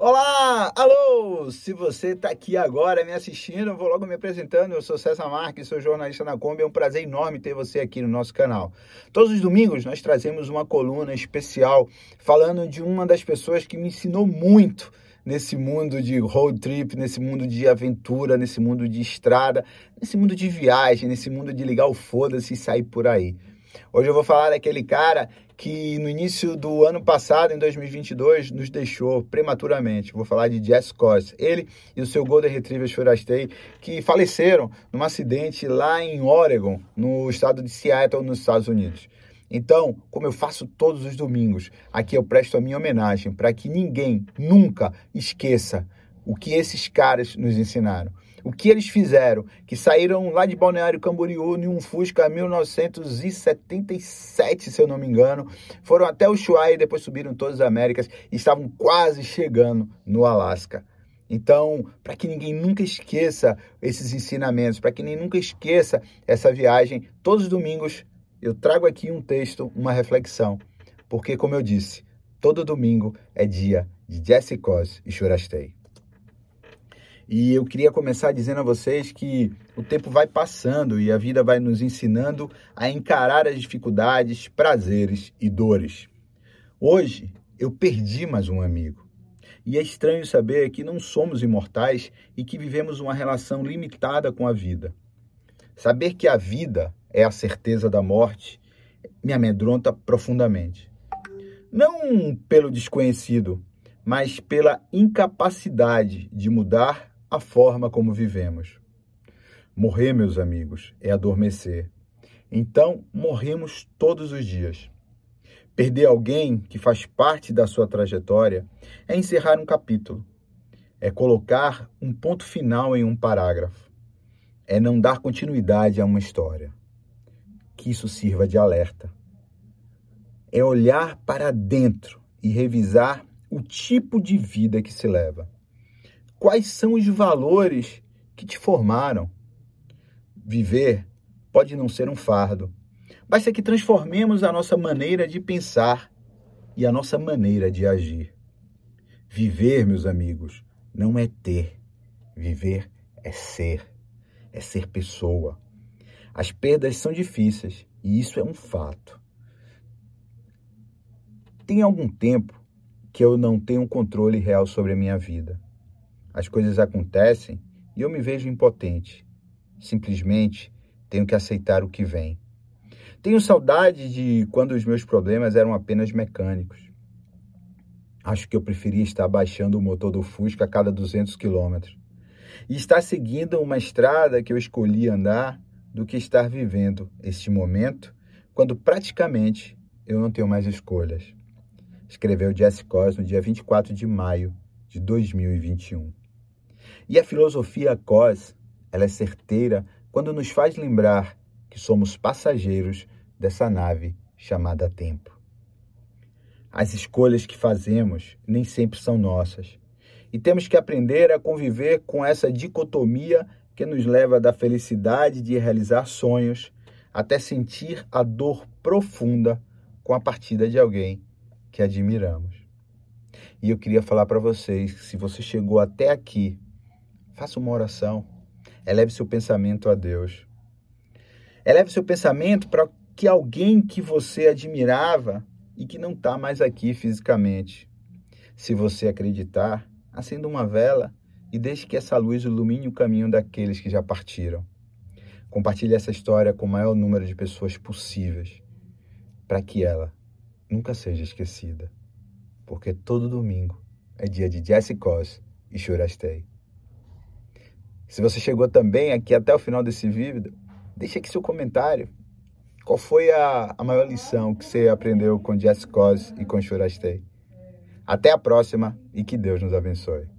Olá, alô! Se você está aqui agora me assistindo, vou logo me apresentando. Eu sou César Marques, sou jornalista na Kombi. É um prazer enorme ter você aqui no nosso canal. Todos os domingos nós trazemos uma coluna especial falando de uma das pessoas que me ensinou muito nesse mundo de road trip, nesse mundo de aventura, nesse mundo de estrada, nesse mundo de viagem, nesse mundo de ligar o foda-se e sair por aí. Hoje eu vou falar daquele cara que no início do ano passado, em 2022, nos deixou prematuramente. Vou falar de Jess Cos. Ele e o seu Golden Retriever Shorastei, que faleceram num acidente lá em Oregon, no estado de Seattle, nos Estados Unidos. Então, como eu faço todos os domingos, aqui eu presto a minha homenagem para que ninguém nunca esqueça o que esses caras nos ensinaram. O que eles fizeram? Que saíram lá de Balneário Camboriú em um Fusca 1977, se eu não me engano. Foram até o Ushuaia e depois subiram todas as Américas e estavam quase chegando no Alasca. Então, para que ninguém nunca esqueça esses ensinamentos, para que ninguém nunca esqueça essa viagem, todos os domingos eu trago aqui um texto, uma reflexão. Porque, como eu disse, todo domingo é dia de Jesse Cos e Churastei. E eu queria começar dizendo a vocês que o tempo vai passando e a vida vai nos ensinando a encarar as dificuldades, prazeres e dores. Hoje eu perdi mais um amigo. E é estranho saber que não somos imortais e que vivemos uma relação limitada com a vida. Saber que a vida é a certeza da morte me amedronta profundamente. Não pelo desconhecido, mas pela incapacidade de mudar a forma como vivemos. Morrer, meus amigos, é adormecer. Então, morremos todos os dias. Perder alguém que faz parte da sua trajetória é encerrar um capítulo, é colocar um ponto final em um parágrafo, é não dar continuidade a uma história. Que isso sirva de alerta. É olhar para dentro e revisar o tipo de vida que se leva quais são os valores que te formaram. Viver pode não ser um fardo, basta que transformemos a nossa maneira de pensar e a nossa maneira de agir. Viver, meus amigos, não é ter. Viver é ser, é ser pessoa. As perdas são difíceis e isso é um fato. Tem algum tempo que eu não tenho controle real sobre a minha vida. As coisas acontecem e eu me vejo impotente. Simplesmente tenho que aceitar o que vem. Tenho saudade de quando os meus problemas eram apenas mecânicos. Acho que eu preferia estar baixando o motor do Fusca a cada 200 quilômetros e estar seguindo uma estrada que eu escolhi andar do que estar vivendo este momento quando praticamente eu não tenho mais escolhas. Escreveu Jesse Cos no dia 24 de maio de 2021. E a filosofia COS, ela é certeira quando nos faz lembrar que somos passageiros dessa nave chamada tempo. As escolhas que fazemos nem sempre são nossas. E temos que aprender a conviver com essa dicotomia que nos leva da felicidade de realizar sonhos até sentir a dor profunda com a partida de alguém que admiramos. E eu queria falar para vocês que se você chegou até aqui Faça uma oração. Eleve seu pensamento a Deus. Eleve seu pensamento para que alguém que você admirava e que não está mais aqui fisicamente. Se você acreditar, acenda uma vela e deixe que essa luz ilumine o caminho daqueles que já partiram. Compartilhe essa história com o maior número de pessoas possíveis, para que ela nunca seja esquecida. Porque todo domingo é dia de Jesse Cos e Churastei. Se você chegou também aqui até o final desse vídeo, deixe aqui seu comentário. Qual foi a, a maior lição que você aprendeu com Jess Cos e com Shurastei? Até a próxima e que Deus nos abençoe.